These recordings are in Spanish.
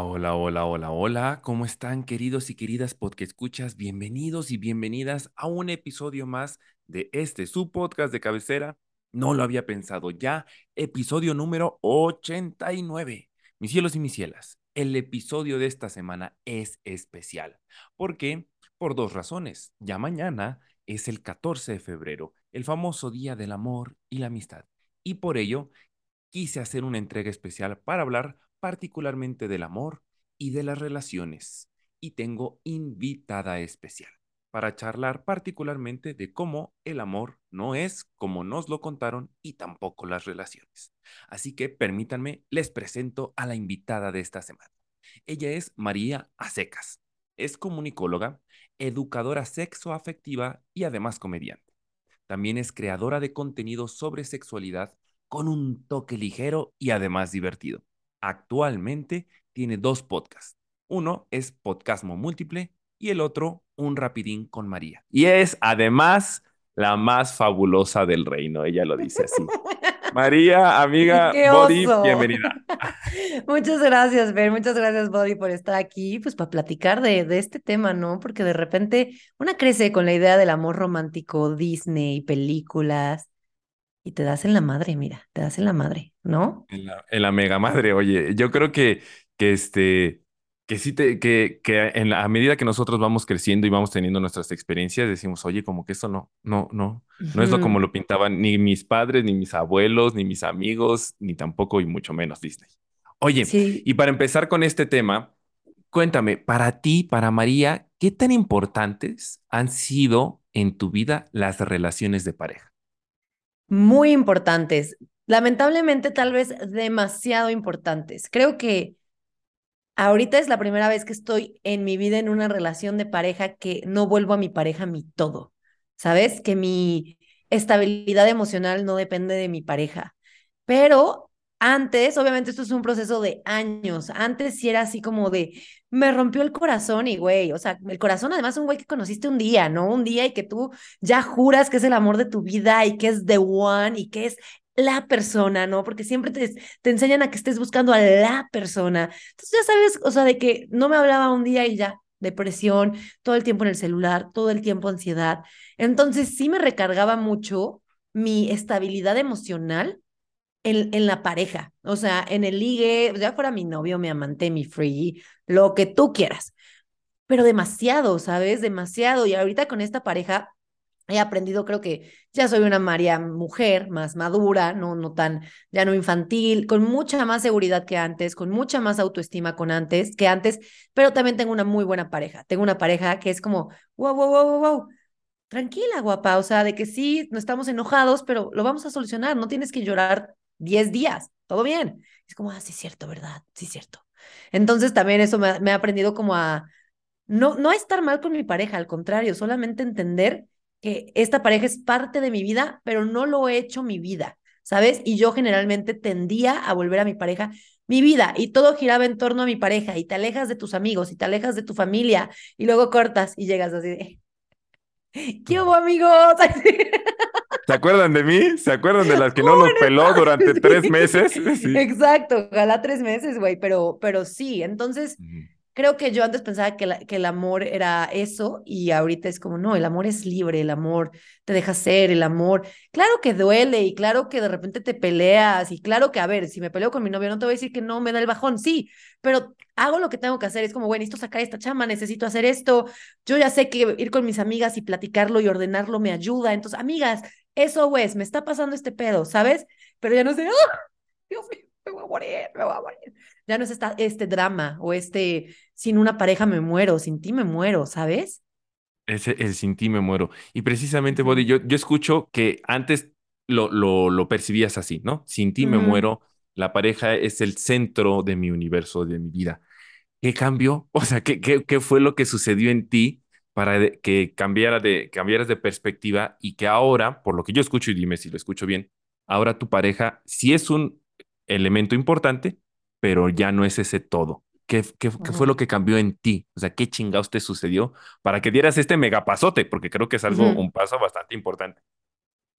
Hola, hola, hola, hola. ¿Cómo están queridos y queridas escuchas? Bienvenidos y bienvenidas a un episodio más de este su podcast de cabecera. No lo había pensado ya. Episodio número 89. Mis cielos y mis cielas, el episodio de esta semana es especial. ¿Por qué? Por dos razones. Ya mañana es el 14 de febrero, el famoso Día del Amor y la Amistad. Y por ello quise hacer una entrega especial para hablar particularmente del amor y de las relaciones. Y tengo invitada especial para charlar particularmente de cómo el amor no es como nos lo contaron y tampoco las relaciones. Así que permítanme, les presento a la invitada de esta semana. Ella es María Acecas. Es comunicóloga, educadora sexoafectiva y además comediante. También es creadora de contenido sobre sexualidad con un toque ligero y además divertido. Actualmente tiene dos podcasts. Uno es Podcasmo Múltiple y el otro Un Rapidín con María. Y es además la más fabulosa del reino, ella lo dice así. María, amiga, ¡Qué Body, bienvenida. Muchas gracias, Ben. Muchas gracias, Body, por estar aquí, pues para platicar de, de este tema, ¿no? Porque de repente una crece con la idea del amor romántico, Disney, películas, y te das en la madre, mira, te das en la madre, ¿no? En la, en la mega madre, oye, yo creo que, que este, que sí te, que, que en la, a medida que nosotros vamos creciendo y vamos teniendo nuestras experiencias, decimos, oye, como que esto no, no, no, no es lo como lo pintaban ni mis padres, ni mis abuelos, ni mis amigos, ni tampoco y mucho menos Disney. Oye, Sí, y para empezar con este tema, cuéntame, para ti, para María, ¿qué tan importantes han sido en tu vida las relaciones de pareja? Muy importantes. Lamentablemente, tal vez demasiado importantes. Creo que ahorita es la primera vez que estoy en mi vida en una relación de pareja que no vuelvo a mi pareja mi todo, ¿sabes? Que mi estabilidad emocional no depende de mi pareja. Pero antes, obviamente esto es un proceso de años, antes sí era así como de, me rompió el corazón y güey, o sea, el corazón además un güey que conociste un día, ¿no? Un día y que tú ya juras que es el amor de tu vida y que es the one y que es la persona, ¿no? Porque siempre te, te enseñan a que estés buscando a la persona. Entonces ya sabes, o sea, de que no me hablaba un día y ya, depresión, todo el tiempo en el celular, todo el tiempo ansiedad. Entonces sí me recargaba mucho mi estabilidad emocional en, en la pareja, o sea, en el ligue, ya fuera mi novio, mi amante, mi free, lo que tú quieras, pero demasiado, ¿sabes? Demasiado. Y ahorita con esta pareja he aprendido, creo que ya soy una María mujer, más madura, no, no tan, ya no infantil, con mucha más seguridad que antes, con mucha más autoestima con antes, que antes, pero también tengo una muy buena pareja. Tengo una pareja que es como, wow, wow, wow, wow, wow. Tranquila, guapa, o sea, de que sí, no estamos enojados, pero lo vamos a solucionar, no tienes que llorar 10 días, todo bien. Es como, ah, sí, es cierto, ¿verdad? Sí, cierto. Entonces también eso me, ha- me ha aprendido como a no, no a estar mal con mi pareja, al contrario, solamente entender que esta pareja es parte de mi vida, pero no lo he hecho mi vida, ¿sabes? Y yo generalmente tendía a volver a mi pareja mi vida y todo giraba en torno a mi pareja y te alejas de tus amigos y te alejas de tu familia y luego cortas y llegas así de, ¿qué hubo amigos? ¿Se acuerdan de mí? ¿Se acuerdan de las que no los peló durante Sí. tres meses? Sí. Exacto, ojalá tres meses, güey, pero, pero sí, entonces Ujú. creo que yo antes pensaba que, la- que el amor era eso y ahorita es como, no, el amor es libre, el amor te deja ser, el amor, claro que duele y claro que de repente te peleas y claro que, a ver, si me peleo con mi novio no te voy a decir que no me da el bajón, sí, pero hago lo que tengo que hacer, es como, güey, necesito sacar esta chamba, necesito hacer esto, yo ya sé que ir con mis amigas y platicarlo y ordenarlo me ayuda, entonces, amigas, eso, güey, me está pasando este pedo, ¿sabes? Pero ya no sé, ¡ah! Dios mío, me voy a morir, me voy a morir. Ya no es esta, este drama o este, sin una pareja me muero, sin ti me muero, ¿sabes? Ese, el sin ti me muero. Y precisamente. Body, yo, yo escucho que antes lo, lo, lo percibías así, ¿no? Sin ti me muero, la pareja es el centro de mi universo, de mi vida. ¿Qué cambió? O sea, ¿qué, qué, qué fue lo que sucedió en ti para que cambiara de, cambiaras de perspectiva y que ahora, por lo que yo escucho, y dime si lo escucho bien, ahora tu pareja sí es un elemento importante, pero ya no es ese todo? ¿Qué, qué, qué fue lo que cambió en ti? O sea, ¿qué chingados te sucedió para que dieras este megapasote? Porque creo que es algo, Ujú. un paso bastante importante.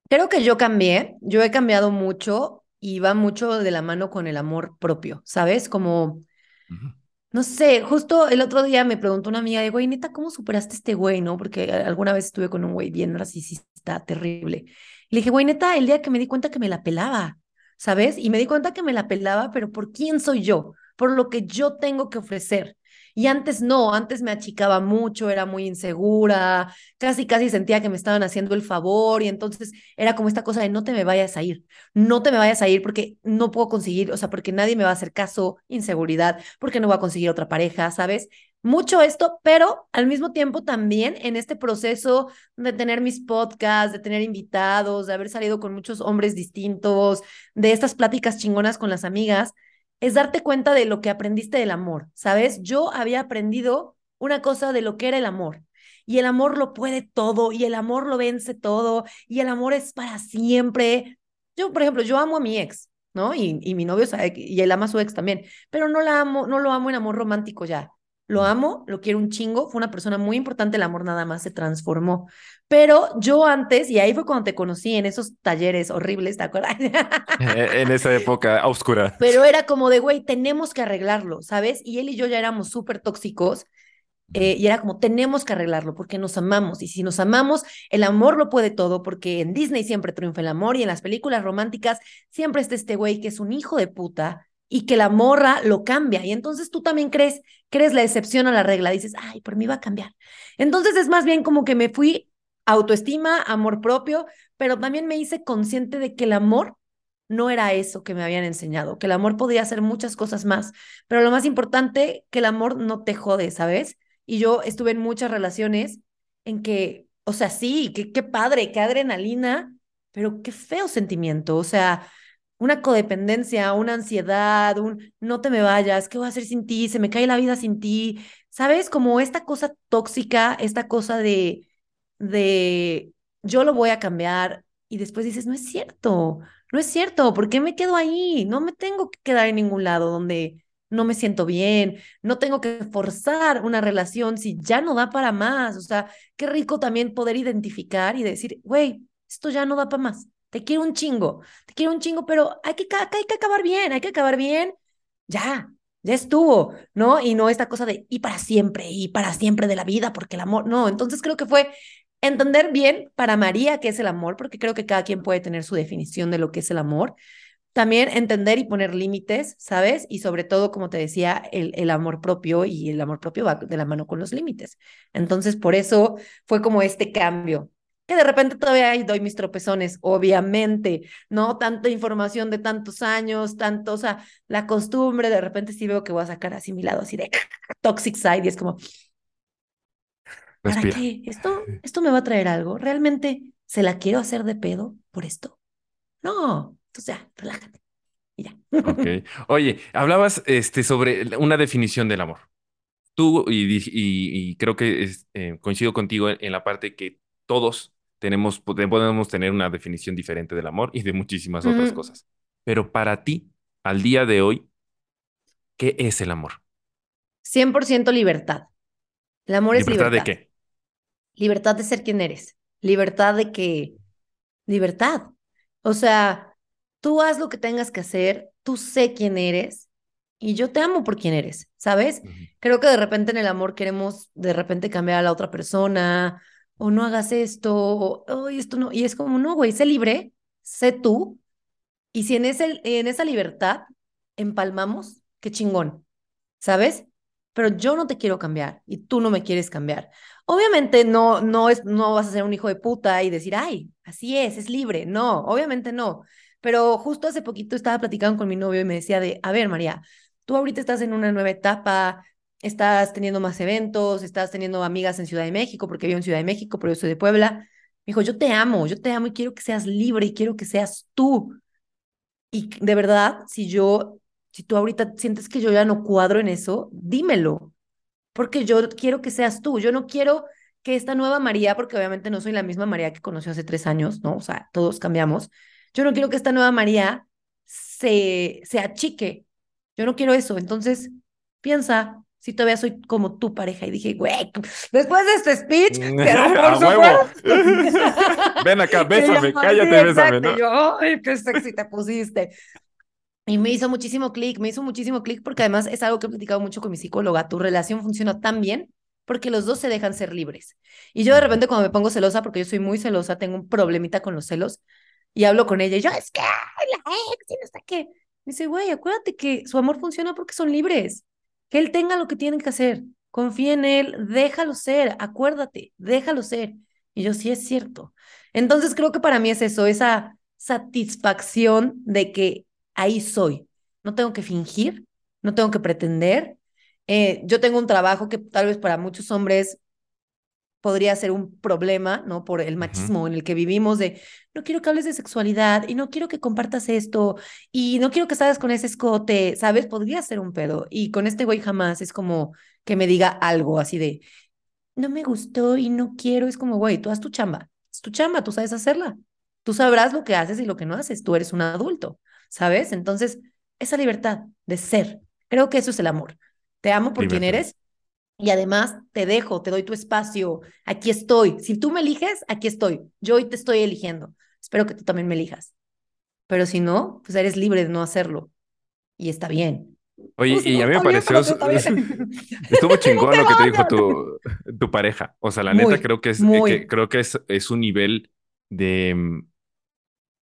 Creo que yo cambié, yo he cambiado mucho y va mucho de la mano con el amor propio, ¿sabes? Como, Ujú. No sé, justo el otro día me preguntó una amiga de, güey, neta, ¿cómo superaste este güey, no? Porque a- alguna vez estuve con un güey bien narcisista, terrible. Y le dije, güey, neta, el día que me di cuenta que me la pelaba, ¿sabes? Y me di cuenta que me la pelaba, pero ¿por quién soy yo? Por lo que yo tengo que ofrecer. Y antes no, antes me achicaba mucho, era muy insegura, casi, casi sentía que me estaban haciendo el favor y entonces era como esta cosa de no te me vayas a ir, no te me vayas a ir porque no puedo conseguir, o sea, porque nadie me va a hacer caso, inseguridad, porque no voy a conseguir otra pareja, ¿sabes? Mucho esto, pero al mismo tiempo también en este proceso de tener mis podcasts, de tener invitados, de haber salido con muchos hombres distintos, de estas pláticas chingonas con las amigas, es darte cuenta de lo que aprendiste del amor, ¿sabes? Yo había aprendido una cosa de lo que era el amor. Y el amor lo puede todo, y el amor lo vence todo, y el amor es para siempre. Yo, por ejemplo, yo amo a mi ex, ¿no? Y, y mi novio sabe, y él ama a su ex también, pero no la amo, no lo amo en amor romántico ya. Lo amo, lo quiero un chingo, fue una persona muy importante, el amor nada más se transformó. Pero yo antes, y ahí fue cuando te conocí en esos talleres horribles, ¿te acuerdas? Eh, En esa época oscura. Pero era como de, güey, tenemos que arreglarlo, ¿sabes? Y él y yo ya éramos súper tóxicos eh, y era como, tenemos que arreglarlo porque nos amamos. Y si nos amamos, el amor lo puede todo, porque en Disney siempre triunfa el amor y en las películas románticas siempre está este güey que es un hijo de puta y que la morra lo cambia. Y entonces tú también crees, crees la excepción a la regla. Dices, ay, por mí va a cambiar. Entonces es más bien como que me fui autoestima, amor propio, pero también me hice consciente de que el amor no era eso que me habían enseñado, que el amor podía hacer muchas cosas más, pero lo más importante, que el amor no te jode, ¿sabes? Y yo estuve en muchas relaciones en que, o sea, sí, qué, qué padre, qué adrenalina, pero qué feo sentimiento, o sea, una codependencia, una ansiedad, un no te me vayas, ¿qué voy a hacer sin ti? Se me cae la vida sin ti, ¿sabes? Como esta cosa tóxica, esta cosa de, de yo lo voy a cambiar y después dices, no es cierto, no es cierto, ¿por qué me quedo ahí? No me tengo que quedar en ningún lado donde no me siento bien, no tengo que forzar una relación si ya no da para más. O sea, qué rico también poder identificar y decir, güey, esto ya no da para más. Te quiero un chingo, te quiero un chingo, pero hay que, hay que acabar bien, hay que acabar bien. Ya, ya estuvo, ¿no? Y no esta cosa de y para siempre, y para siempre de la vida, porque el amor, no. Entonces creo que fue entender bien para María qué es el amor, porque creo que cada quien puede tener su definición de lo que es el amor también entender y poner límites, ¿sabes? Y sobre todo, como te decía, el, el, amor propio y el amor propio va de la mano con los límites. Entonces, por eso fue como este cambio. Que de repente todavía ahí doy mis tropezones, obviamente, ¿no? Tanta información de tantos años, tanto, o sea, la costumbre, de repente sí veo que voy a sacar así mi lado, así de toxic side, y es como, ¿para Respira. qué? ¿Esto, ¿Esto me va a traer algo? ¿Realmente se la quiero hacer de pedo por esto? No, entonces ya, relájate. Y ya. Oye, hablabas este, sobre una definición del amor. Tú, y, y, y creo que es, eh, coincido contigo en, en, la parte que todos tenemos, podemos tener una definición diferente del amor y de muchísimas Mm. otras cosas. Pero para ti, al día de hoy, ¿qué es el amor? 100% libertad. El amor es ¿Libertad libertad. de qué? Libertad de ser quien eres. Libertad de que... Libertad. O sea, tú haz lo que tengas que hacer, tú sé quién eres y yo te amo por quien eres, ¿sabes? Ujú. Creo que de repente en el amor queremos de repente cambiar a la otra persona o no hagas esto o "Ay, esto no. Y es como, no, güey, sé libre, sé tú. Y si en, ese, en esa libertad empalmamos, qué chingón, ¿sabes? Pero yo no te quiero cambiar y tú no me quieres cambiar. Obviamente no, no, es, no vas a ser un hijo de puta y decir, ay, así es, es libre. No, obviamente no. Pero justo hace poquito estaba platicando con mi novio y me decía de, a ver, María, tú ahorita estás en una nueva etapa, estás teniendo más eventos, estás teniendo amigas en Ciudad de México, porque vivo en Ciudad de México, pero yo soy de Puebla. Me dijo, yo te amo, yo te amo y quiero que seas libre y quiero que seas tú. Y de verdad, si yo, si tú ahorita sientes que yo ya no cuadro en eso, dímelo, porque yo quiero que seas tú. Yo no quiero que esta nueva María, porque obviamente no soy la misma María que conoció hace tres años, ¿no? O sea, todos cambiamos. Yo no quiero que esta nueva María se, se achique. Yo no quiero eso. Entonces, piensa si todavía soy como tu pareja. Y dije, güey, después de este speech, pero por supuesto. Ven acá, bésame, cállate, bésame, ¿no? yo, ay, qué sexy te pusiste. Y me hizo muchísimo clic, me hizo muchísimo clic porque además es algo que he platicado mucho con mi psicóloga. Tu relación funciona tan bien porque los dos se dejan ser libres. Y yo de repente cuando me pongo celosa, porque yo soy muy celosa, tengo un problemita con los celos, y hablo con ella y yo, es que la ex y no sé qué. Me dice, güey, acuérdate que su amor funciona porque son libres. Que él tenga lo que tiene que hacer. Confía en él, déjalo ser, acuérdate, déjalo ser. Y yo, sí es cierto. Entonces creo que para mí es eso, esa satisfacción de que ahí soy. No tengo que fingir, no tengo que pretender, eh, yo tengo un trabajo que tal vez para muchos hombres podría ser un problema, ¿no? Por el machismo en el que vivimos de, no quiero que hables de sexualidad y no quiero que compartas esto y no quiero que salgas con ese escote, ¿sabes? Podría ser un pedo. Y con este güey jamás es como que me diga algo así de, no me gustó y no quiero, es como, güey, tú haz tu chamba, es tu chamba, tú sabes hacerla. Tú sabrás lo que haces y lo que no haces, tú eres un adulto, ¿sabes? Entonces, esa libertad de ser, creo que eso es el amor te amo por quien eres y además te dejo, te doy tu espacio, aquí estoy. Si tú me eliges, aquí estoy. Yo hoy te estoy eligiendo. Espero que tú también me elijas. Pero si no, pues eres libre de no hacerlo. Y está bien. Oye, y a mí me pareció, estuvo chingón lo que te dijo tu, tu pareja. O sea, la neta creo que es, que, creo que es, es un nivel de, mm,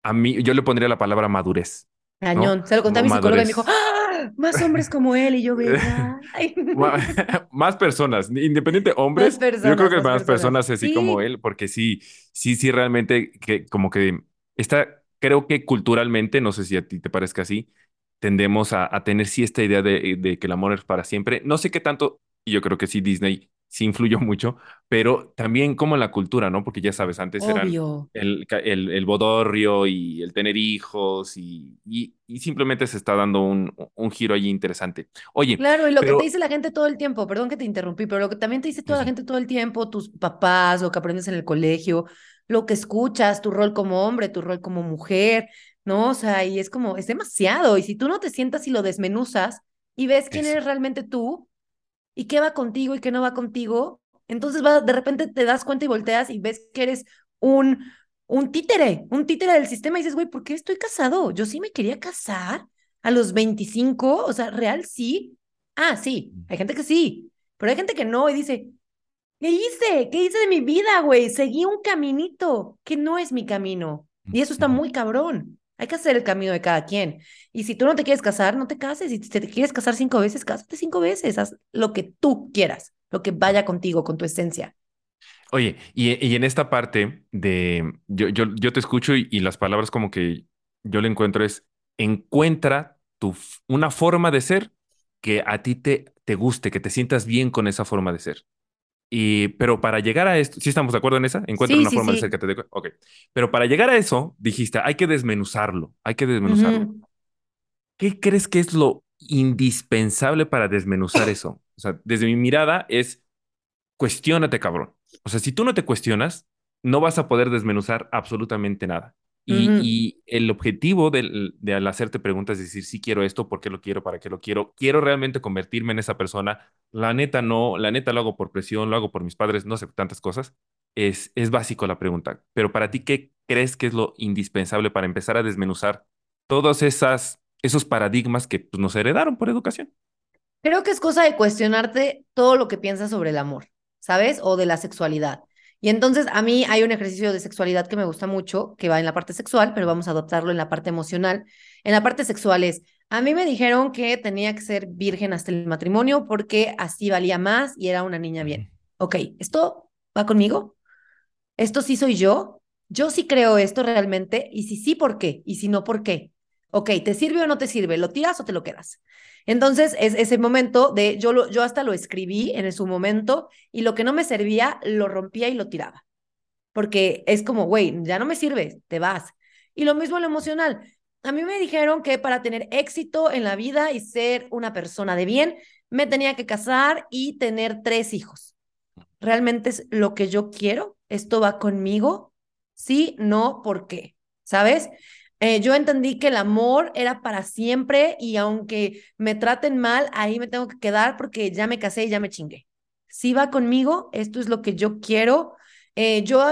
a mí, yo le pondría la palabra madurez. Cañón. Se lo conté a mi psicóloga y me dijo, ¡Ah! Más hombres como él. Y yo, ¿verdad? más personas, independiente hombres. yo creo que más, personas, así como él, porque sí, sí, sí, realmente, que como que está, creo que culturalmente, no sé si a ti te parezca así, tendemos a, tener sí esta idea de, de, que el amor es para siempre. No sé qué tanto, y yo creo que sí, Disney sí influyó mucho, pero también como la cultura, ¿no? Porque ya sabes, antes era el, el, el, bodorrio y el tener hijos y, y, simplemente se está dando un, un, giro allí interesante. Oye. Claro, y lo que te dice la gente todo el tiempo, perdón que te interrumpí, pero lo que también te dice toda la gente todo el tiempo, tus papás, lo que aprendes en el colegio, lo que escuchas, tu rol como hombre, tu rol como mujer, ¿no? O sea, y es como, es demasiado. Y si tú no te sientas y lo desmenuzas y ves quién eres realmente tú, y qué va contigo y qué no va contigo. Entonces va, de repente te das cuenta y volteas y ves que eres un, un títere, un títere del sistema y dices, güey, ¿por qué estoy casado? Yo sí me quería casar a los 25, o sea, real sí. Ah, sí, hay gente que sí, pero hay gente que no y dice, ¿qué hice? ¿Qué hice de mi vida, güey? Seguí un caminito que no es mi camino. Y eso está muy cabrón. Hay que hacer el camino de cada quien. Y si tú no te quieres casar, no te cases. Y si te quieres casar cinco veces, cásate cinco veces. Haz lo que tú quieras, lo que vaya contigo, con tu esencia. Oye, y, en esta parte de, yo, yo, yo te escucho y, las palabras como que yo le encuentro es, encuentra tu, una forma de ser que a ti te, te guste, que te sientas bien con esa forma de ser. Y, pero para llegar a esto, ¿sí estamos de acuerdo en esa? Encuentra una forma de ser que te dé. Ok. Pero para llegar a eso, dijiste, hay que desmenuzarlo, hay que desmenuzarlo. ¿Qué crees que es lo indispensable para desmenuzar eso? O sea, desde mi mirada es, cuestiónate, cabrón. O sea, si tú no te cuestionas, no vas a poder desmenuzar absolutamente nada. Y, el objetivo de, al hacerte preguntas es decir, sí quiero esto, ¿por qué lo quiero? ¿Para qué lo quiero? ¿Quiero realmente convertirme en esa persona? La neta no, la neta lo hago por presión, lo hago por mis padres, no sé, tantas cosas. Es, es básico la pregunta. Pero para ti, ¿qué crees que es lo indispensable para empezar a desmenuzar todos esas, esos paradigmas que pues, nos heredaron por educación? Creo que es cosa de cuestionarte todo lo que piensas sobre el amor, ¿sabes? O de la sexualidad. Y entonces a mí hay un ejercicio de sexualidad que me gusta mucho, que va en la parte sexual, pero vamos a adoptarlo en la parte emocional. En la parte sexual es, a mí me dijeron que tenía que ser virgen hasta el matrimonio porque así valía más y era una niña bien. Ok, ¿esto va conmigo? ¿Esto sí soy yo? Yo sí creo esto realmente y si sí, ¿por qué? Y si no, ¿por qué? Ok, ¿te sirve o no te sirve? ¿Lo tiras o te lo quedas? Entonces, es ese momento de, yo, lo, yo hasta lo escribí en su momento y lo que no me servía, lo rompía y lo tiraba. porque es como, güey, ya no me sirves, te vas. Y lo mismo lo emocional. A mí me dijeron que para tener éxito en la vida y ser una persona de bien, me tenía que casar y tener tres hijos. ¿Realmente es lo que yo quiero? ¿Esto va conmigo? Sí, no, ¿por qué? ¿Sabes? Eh, yo entendí que el amor era para siempre y aunque me traten mal, ahí me tengo que quedar porque ya me casé y ya me chingué. Si va conmigo, esto es lo que yo quiero. Eh, yo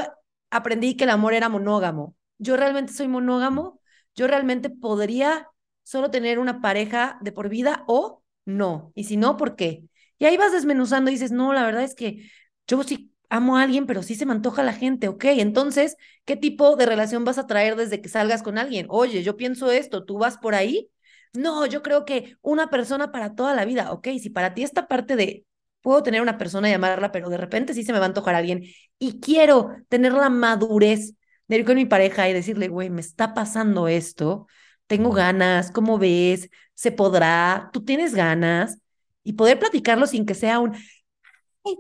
aprendí que el amor era monógamo. Yo realmente soy monógamo. Yo realmente podría solo tener una pareja de por vida o no. Y si no, ¿por qué? Y ahí vas desmenuzando y dices, no, la verdad es que yo sí amo a alguien, pero sí se me antoja la gente, ok, entonces, ¿qué tipo de relación vas a traer desde que salgas con alguien? Oye, yo pienso esto, ¿tú vas por ahí? No, yo creo que una persona para toda la vida, ok, si para ti esta parte de puedo tener una persona y amarla, pero de repente sí se me va a antojar a alguien y quiero tener la madurez de ir con mi pareja y decirle, güey, me está pasando esto, tengo ganas, ¿cómo ves? ¿Se podrá? ¿Tú tienes ganas? Y poder platicarlo sin que sea un,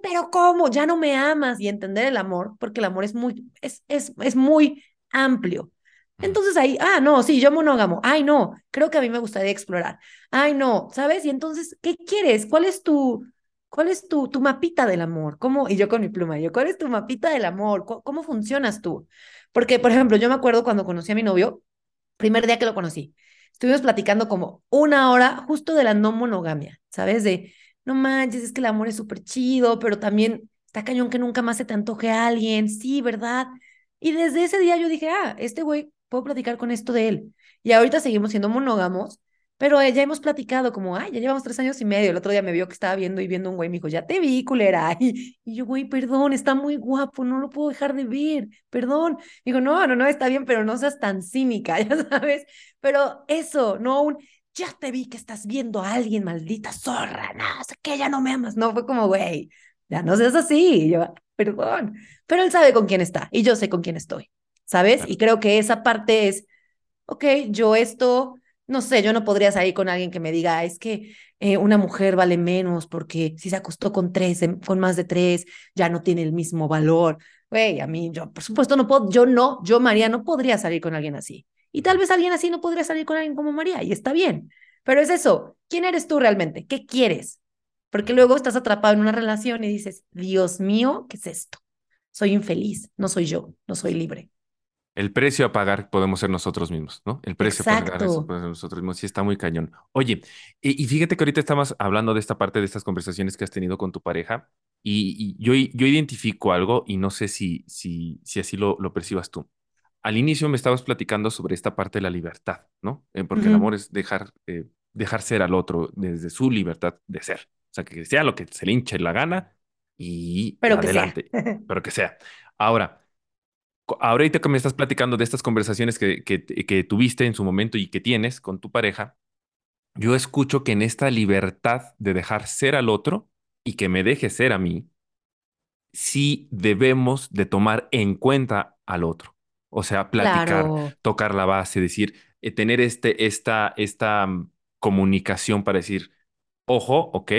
pero ¿cómo? Ya no me amas y entender el amor, porque el amor es muy, es, es, es muy amplio. Entonces ahí, ah, no, sí, yo monógamo. Ay, no, creo que a mí me gustaría explorar. Ay, no, ¿sabes? Y entonces, ¿qué quieres? ¿Cuál es tu, cuál es tu, tu mapita del amor? ¿Cómo? Y yo con mi pluma, yo, ¿cuál es tu mapita del amor? ¿Cómo, cómo funcionas tú? Porque, por ejemplo, yo me acuerdo cuando conocí a mi novio, primer día que lo conocí, estuvimos platicando como una hora justo de la no monogamia, ¿sabes? De, no manches, es que el amor es súper chido, pero también está cañón que nunca más se te antoje a alguien, sí, ¿verdad? Y desde ese día yo dije, ah, este güey, puedo platicar con esto de él. Y ahorita seguimos siendo monógamos, pero ya hemos platicado como, ay, ya llevamos tres años y medio. El otro día me vio que estaba viendo y viendo un güey, me dijo, ya te vi, culera. Y, y yo, güey, perdón, está muy guapo, no lo puedo dejar de ver, perdón. Digo, no, no, no, está bien, pero no seas tan cínica, ya sabes. Pero eso, no un, ya te vi que estás viendo a alguien, maldita zorra, no, sé que ya no me amas. No, fue como, güey, ya no seas así. yo, perdón. Pero él sabe con quién está y yo sé con quién estoy, ¿sabes? Y creo que esa parte es, ok, yo esto, no sé, yo no podría salir con alguien que me diga, es que eh, una mujer vale menos porque si se acostó con tres, em, con más de tres, ya no tiene el mismo valor. Güey, a mí, yo, por supuesto, no puedo, yo no, yo, María, no podría salir con alguien así. Y tal vez alguien así no podría salir con alguien como María, y está bien. Pero es eso, ¿quién eres tú realmente? ¿Qué quieres? Porque luego estás atrapado en una relación y dices, Dios mío, ¿qué es esto? Soy infeliz, no soy yo, no soy libre. El precio a pagar podemos ser nosotros mismos, ¿no? El precio a pagar es nosotros mismos. Sí, está muy cañón. Oye, y, fíjate que ahorita estamos hablando de esta parte de estas conversaciones que has tenido con tu pareja y, yo, yo identifico algo y no sé si, si, si así lo, lo percibas tú al inicio me estabas platicando sobre esta parte de la libertad, ¿no? Eh, porque el amor es dejar, eh, dejar ser al otro desde su libertad de ser. O sea, que sea lo que se le hinche la gana y pero adelante. Que sea. pero que sea. Ahora, ahorita que me estás platicando de estas conversaciones que, que, que tuviste en su momento y que tienes con tu pareja, yo escucho que en esta libertad de dejar ser al otro y que me deje ser a mí, sí debemos de tomar en cuenta al otro. O sea, platicar, tocar la base, decir, eh, tener este, esta, esta mm, comunicación para decir, ojo, ok,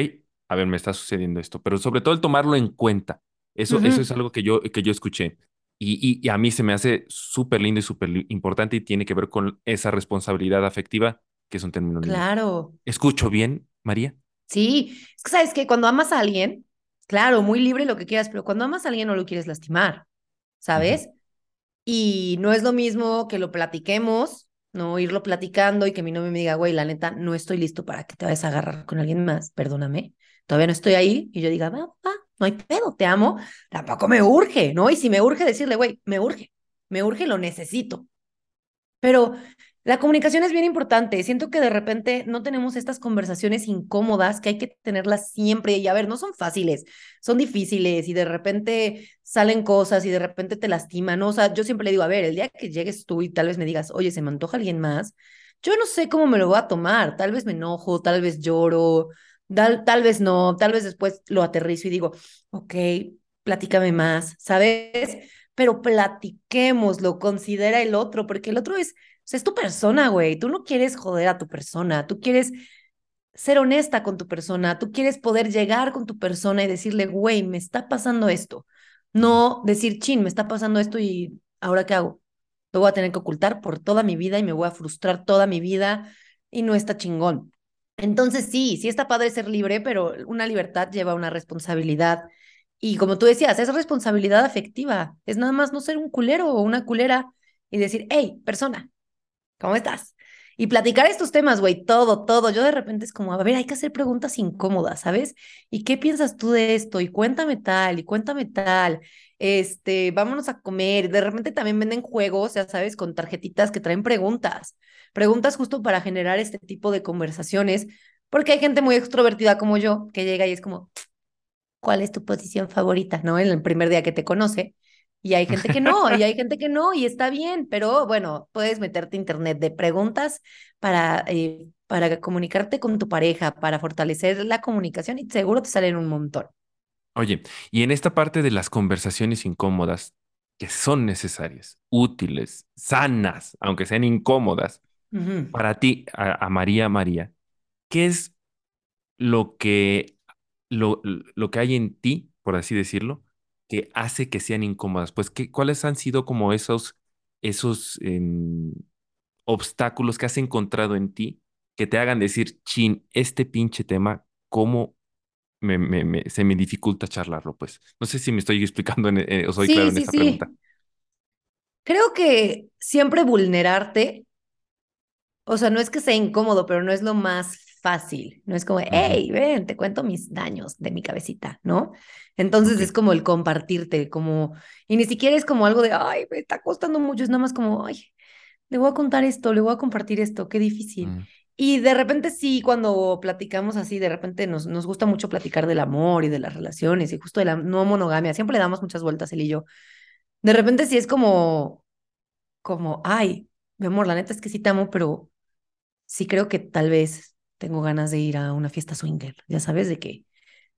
a ver, me está sucediendo esto, pero sobre todo el tomarlo en cuenta. Eso, eso es algo que yo, que yo escuché. Y, y, a mí se me hace súper lindo y súper importante y tiene que ver con esa responsabilidad afectiva, que es un término Claro. ¿Escucho bien, María? Sí, es que sabes que cuando amas a alguien, claro, muy libre lo que quieras, pero cuando amas a alguien no lo quieres lastimar, ¿sabes? Y no es lo mismo que lo platiquemos, no irlo platicando y que mi novio me diga, güey, la neta, no estoy listo para que te vayas a agarrar con alguien más, perdóname, todavía no estoy ahí. Y yo diga, va, va, no hay pedo, te amo, tampoco me urge, ¿no? Y si me urge decirle, güey, me urge, me urge, lo necesito. Pero la comunicación es bien importante. Siento que de repente no tenemos estas conversaciones incómodas que hay que tenerlas siempre. Y a ver, no son fáciles, son difíciles y de repente salen cosas y de repente te lastiman. O sea, yo siempre le digo, a ver, el día que llegues tú y tal vez me digas, oye, se me antoja alguien más, yo no sé cómo me lo voy a tomar. Tal vez me enojo, tal vez lloro, tal, tal vez no, tal vez después lo aterrizo y digo, ok, platícame más, ¿sabes? Pero platiquémoslo, considera el otro, porque el otro es es tu persona, güey. Tú no quieres joder a tu persona, tú quieres ser honesta con tu persona, tú quieres poder llegar con tu persona y decirle, güey, me está pasando esto. No decir, chin, me está pasando esto y ahora qué hago. Lo voy a tener que ocultar por toda mi vida y me voy a frustrar toda mi vida y no está chingón. Entonces sí, sí está padre ser libre, pero una libertad lleva una responsabilidad. Y como tú decías, es responsabilidad afectiva. Es nada más no ser un culero o una culera y decir, hey, persona, ¿cómo estás? Y platicar estos temas, güey, todo, todo. Yo de repente es como, a ver, hay que hacer preguntas incómodas, ¿sabes? ¿Y qué piensas tú de esto? Y cuéntame tal, y cuéntame tal. Este, vámonos a comer. De repente también venden juegos, ya sabes, con tarjetitas que traen preguntas. Preguntas justo para generar este tipo de conversaciones, porque hay gente muy extrovertida como yo que llega y es como, ¿cuál es tu posición favorita? ¿No? En el primer día que te conoce. Y hay gente que no, y hay gente que no, y está bien, pero bueno, puedes meterte internet de preguntas para, eh, para comunicarte con tu pareja, para fortalecer la comunicación y seguro te salen un montón. Oye, y en esta parte de las conversaciones incómodas, que son necesarias, útiles, sanas, aunque sean incómodas, para ti, a, a, María María, ¿qué es lo que, lo, lo que hay en ti, por así decirlo, que hace que sean incómodas? Pues, ¿qué, ¿cuáles han sido como esos, esos eh, obstáculos que has encontrado en ti que te hagan decir, chin, este pinche tema, ¿cómo me, me, me, se me dificulta charlarlo? Pues, no sé si me estoy explicando en, eh, o soy sí, claro en sí, esta sí. pregunta. Creo que siempre vulnerarte, o sea, no es que sea incómodo, pero no es lo más fácil. No es como, hey, ven, te cuento mis daños de mi cabecita, ¿no? Entonces es como el compartirte, como, y ni siquiera es como algo de, ay, me está costando mucho, es nada más como, ay, le voy a contar esto, le voy a compartir esto, qué difícil. Mm, Y de repente sí, cuando platicamos así, de repente nos, nos gusta mucho platicar del amor y de las relaciones y justo de la no monogamia, siempre le damos muchas vueltas él y yo. De repente sí es como, como, ay, mi amor, la neta es que sí te amo, pero sí creo que tal vez tengo ganas de ir a una fiesta swinger, ya sabes, de que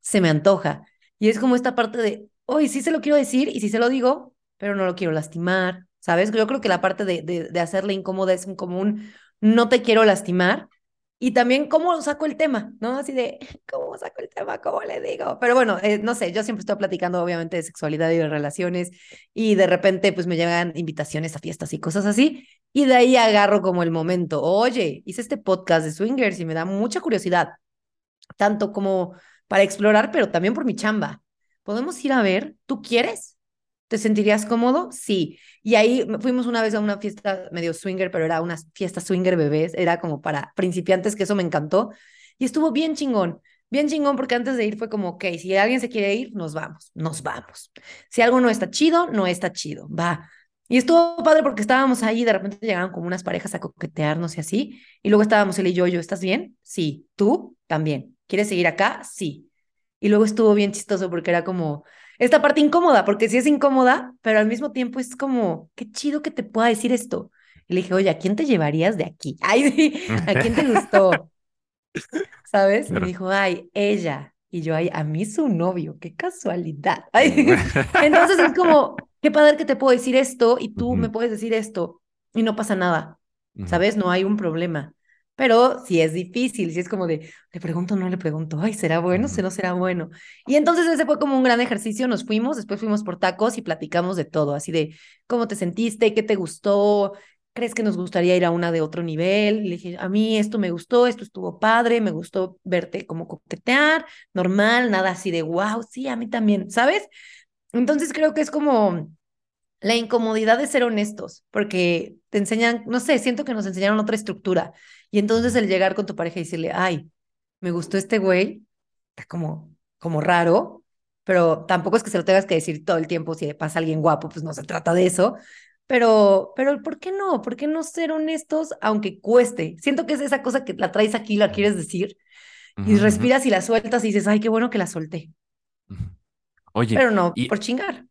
se me antoja. Y es como esta parte de, hoy sí se lo quiero decir y sí se lo digo, pero no lo quiero lastimar, ¿sabes? Yo creo que la parte de, de, hacerle incómoda es un común, no te quiero lastimar. Y también cómo saco el tema, ¿no? Así de, ¿cómo saco el tema? ¿Cómo le digo? Pero bueno, eh, no sé, yo siempre estoy platicando obviamente de sexualidad y de relaciones y de repente pues me llegan invitaciones a fiestas y cosas así y de ahí agarro como el momento, oye, hice este podcast de swingers y me da mucha curiosidad, tanto como para explorar, pero también por mi chamba. ¿Podemos ir a ver? ¿Tú quieres? ¿Te sentirías cómodo? Sí. Y ahí fuimos una vez a una fiesta medio swinger, pero era una fiesta swinger bebés, era como para principiantes, que eso me encantó. Y estuvo bien chingón, bien chingón, porque antes de ir fue como, ok, si alguien se quiere ir, nos vamos, nos vamos. Si algo no está chido, no está chido, va. Y estuvo padre porque estábamos ahí, de repente llegaron como unas parejas a coquetearnos y así, y luego estábamos él y yo, yo, ¿estás bien? Sí. ¿Tú? También. ¿Quieres seguir acá? Sí. Y luego estuvo bien chistoso porque era como esta parte incómoda, porque sí es incómoda, pero al mismo tiempo es como, qué chido que te pueda decir esto. Y le dije, oye, ¿a quién te llevarías de aquí? Ay, sí, ¿a quién te gustó? ¿Sabes? Y me Claro. dijo, ay, ella. Y yo, ay, a mí su novio, qué casualidad. Ay, entonces es como, qué padre que te puedo decir esto y tú me puedes decir esto y no pasa nada, ¿sabes? No hay un problema. Pero sí es difícil, sí es como de, le pregunto, no le pregunto, ay, ¿será bueno? ujú. ¿No será bueno? Y entonces ese fue como un gran ejercicio, nos fuimos, después fuimos por tacos y platicamos de todo, así de cómo te sentiste, qué te gustó, ¿crees que nos gustaría ir a una de otro nivel? Y le dije, a mí esto me gustó, esto estuvo padre, me gustó verte como coquetear, normal, nada así de, wow, sí, a mí también, ¿sabes? Entonces creo que es como la incomodidad de ser honestos, porque te enseñan, no sé, siento que nos enseñaron otra estructura. Y entonces el llegar con tu pareja y decirle, ay, me gustó este güey, está como, como raro, pero tampoco es que se lo tengas que decir todo el tiempo si pasa alguien guapo, pues no se trata de eso. Pero, pero, ¿por qué no? ¿Por qué no ser honestos aunque cueste? Siento que es esa cosa que la traes aquí, la quieres decir, y respiras y la sueltas y dices, ay, qué bueno que la solté. Oye, Pero no y por chingar.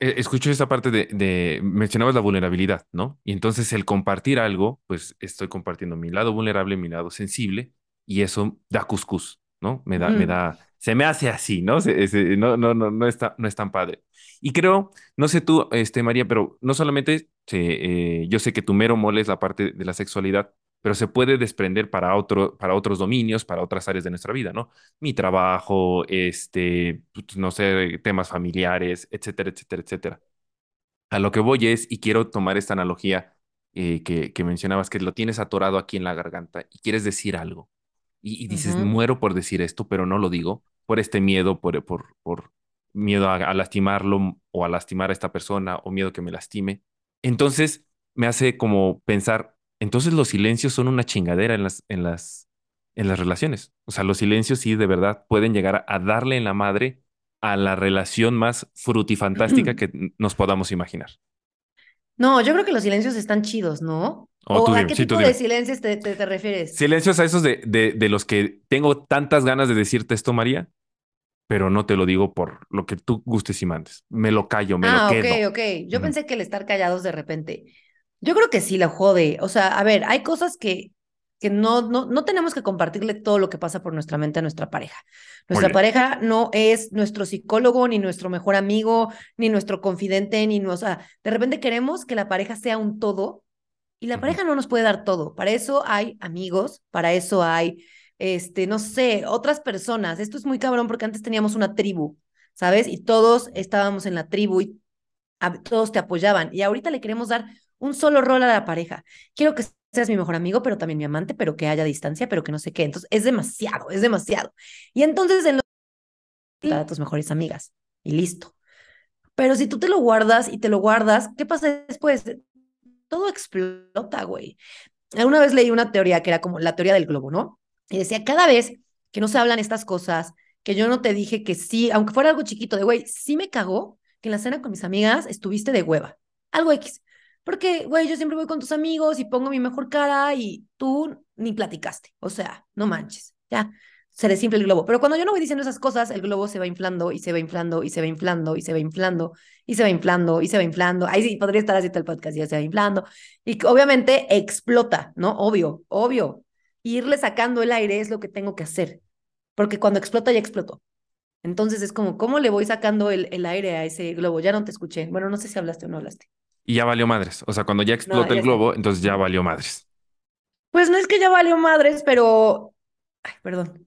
Eh, escucho esta parte de, de, mencionabas la vulnerabilidad, ¿no? Y entonces el compartir algo, pues estoy compartiendo mi lado vulnerable, mi lado sensible, y eso da cuscús, ¿no? Me da, me Ujú. da, se me hace así, ¿no? Se- se- no, no, no, no está, no es tan padre. Y creo, no sé tú, este, María, pero no solamente, se, eh, yo sé que tu mero mole es la parte de la sexualidad, pero se puede desprender para, otro, para otros dominios, para otras áreas de nuestra vida, ¿no? Mi trabajo, este, pues, no sé, temas familiares, etcétera, etcétera, etcétera. A lo que voy es, y quiero tomar esta analogía eh, que, que mencionabas, que lo tienes atorado aquí en la garganta y quieres decir algo. Y, y dices, muero por decir esto, pero no lo digo, por este miedo, por, por, por miedo a, a lastimarlo o a lastimar a esta persona o miedo que me lastime. Entonces me hace como pensar, entonces los silencios son una chingadera en las, en las, en las relaciones. O sea, los silencios sí de verdad pueden llegar a, darle en la madre a la relación más frutifantástica que nos podamos imaginar. No, yo creo que los silencios están chidos, ¿no? O ¿O a dime, qué sí, tipo de silencios te, te, te refieres? Silencios a esos de, de, de los que tengo tantas ganas de decirte esto, María, pero no te lo digo por lo que tú gustes y mandes. Me lo callo, me lo Ah, ok, quedo. ok. Yo pensé que el estar callados de repente. Yo creo que sí la jode. O sea, a ver, hay cosas que, que no, no, no tenemos que compartirle todo lo que pasa por nuestra mente a nuestra pareja. Nuestra pareja no es nuestro psicólogo, ni nuestro mejor amigo, ni nuestro confidente, ni no, o sea, de repente queremos que la pareja sea un todo y la pareja no nos puede dar todo. Para eso hay amigos, para eso hay, este, no sé, otras personas. Esto es muy cabrón porque antes teníamos una tribu, ¿sabes? Y todos estábamos en la tribu y a- todos te apoyaban. Y ahorita le queremos dar un solo rol a la pareja. Quiero que seas mi mejor amigo, pero también mi amante, pero que haya distancia, pero que no sé qué. Entonces, es demasiado, es demasiado. Y entonces, en lo... a tus mejores amigas y listo. Pero si tú te lo guardas y te lo guardas, ¿qué pasa después? Todo explota, güey. Una vez leí una teoría que era como la teoría del globo, ¿no? Y decía, cada vez que no se hablan estas cosas, que yo no te dije que sí, aunque fuera algo chiquito, de güey, sí me cagó que en la cena con mis amigas estuviste de hueva. Algo X. Porque, güey, yo siempre voy con tus amigos y pongo mi mejor cara y tú ni platicaste. O sea, no manches. Ya, se desinfla el globo. Pero cuando yo no voy diciendo esas cosas, el globo se va inflando y se va inflando y se va inflando y se va inflando y se va inflando y se va inflando. Ahí sí, podría estar haciendo el podcast, ya se va inflando. Y obviamente explota, ¿no? Obvio, obvio. Irle sacando el aire es lo que tengo que hacer. Porque cuando explota, ya explotó. Entonces es como, ¿cómo le voy sacando el, el aire a ese globo? Ya no te escuché. Bueno, no sé si hablaste o no hablaste. Y ya valió madres. O sea, cuando ya explota ya el globo, entonces ya valió madres. Pues no es que ya valió madres, pero. Ay, perdón.